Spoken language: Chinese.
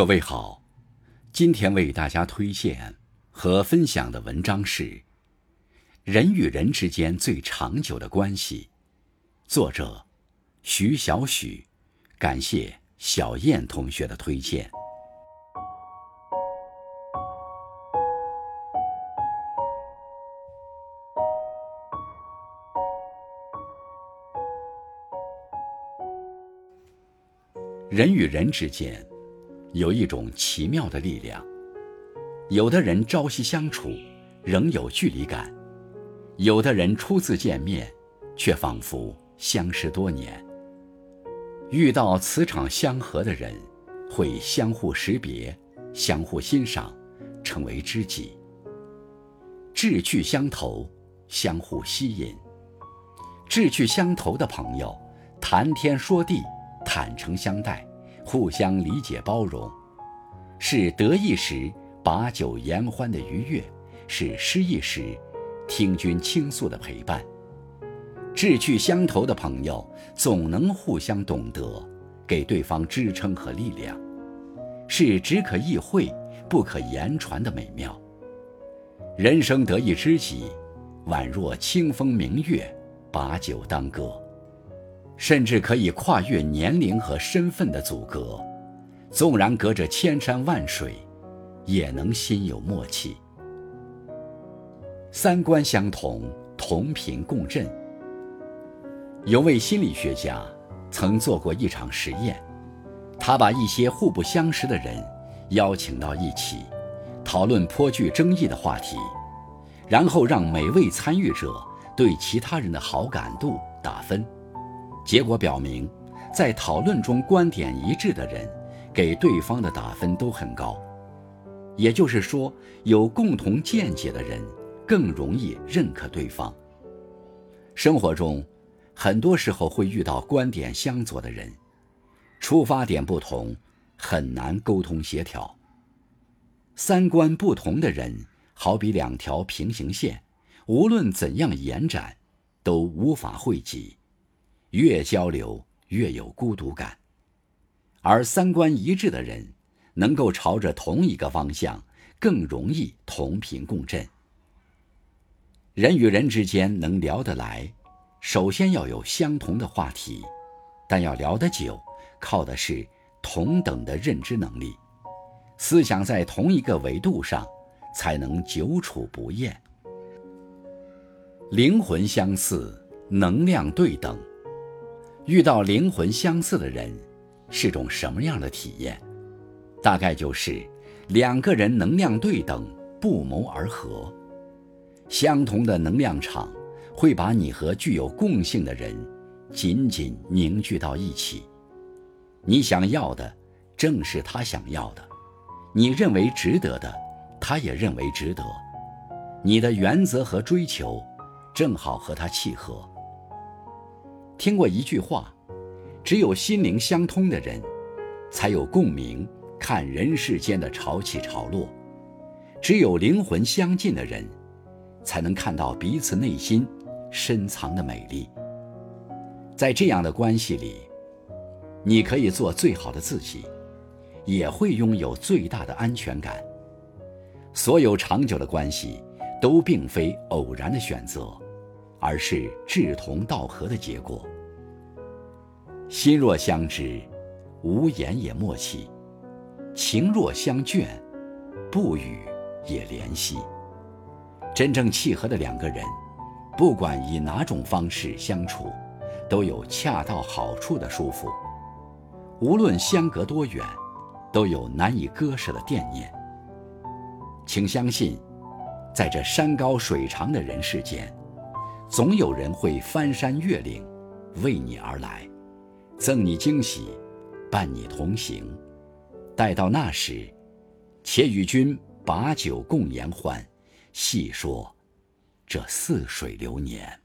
各位好，今天为大家推荐和分享的文章是《人与人之间最长久的关系》，作者徐小许，感谢小燕同学的推荐。人与人之间。有一种奇妙的力量，有的人朝夕相处，仍有距离感；有的人初次见面，却仿佛相识多年。遇到磁场相合的人，会相互识别、相互欣赏，成为知己。志趣相投，相互吸引。志趣相投的朋友，谈天说地，坦诚相待。互相理解包容，是得意时把酒言欢的愉悦，是失意时听君倾诉的陪伴。志趣相投的朋友总能互相懂得，给对方支撑和力量，是只可意会不可言传的美妙。人生得一知己，宛若清风明月，把酒当歌。甚至可以跨越年龄和身份的阻隔，纵然隔着千山万水，也能心有默契。三观相同，同频共振。有位心理学家曾做过一场实验，他把一些互不相识的人邀请到一起，讨论颇具争议的话题，然后让每位参与者对其他人的好感度打分。结果表明，在讨论中观点一致的人，给对方的打分都很高。也就是说，有共同见解的人更容易认可对方。生活中，很多时候会遇到观点相左的人，出发点不同，很难沟通协调。三观不同的人，好比两条平行线，无论怎样延展，都无法汇集。越交流越有孤独感，而三观一致的人，能够朝着同一个方向，更容易同频共振。人与人之间能聊得来，首先要有相同的话题，但要聊得久，靠的是同等的认知能力，思想在同一个维度上，才能久处不厌。灵魂相似，能量对等。遇到灵魂相似的人，是种什么样的体验？大概就是两个人能量对等，不谋而合。相同的能量场会把你和具有共性的人紧紧凝聚到一起。你想要的正是他想要的，你认为值得的，他也认为值得。你的原则和追求正好和他契合。听过一句话，只有心灵相通的人，才有共鸣，看人世间的潮起潮落；只有灵魂相近的人，才能看到彼此内心深藏的美丽。在这样的关系里，你可以做最好的自己，也会拥有最大的安全感。所有长久的关系，都并非偶然的选择。而是志同道合的结果。心若相知，无言也默契；情若相眷，不语也怜惜。真正契合的两个人，不管以哪种方式相处，都有恰到好处的舒服。无论相隔多远，都有难以割舍的惦念。请相信，在这山高水长的人世间。总有人会翻山越岭，为你而来，赠你惊喜，伴你同行。待到那时，且与君把酒共言欢，细说这似水流年。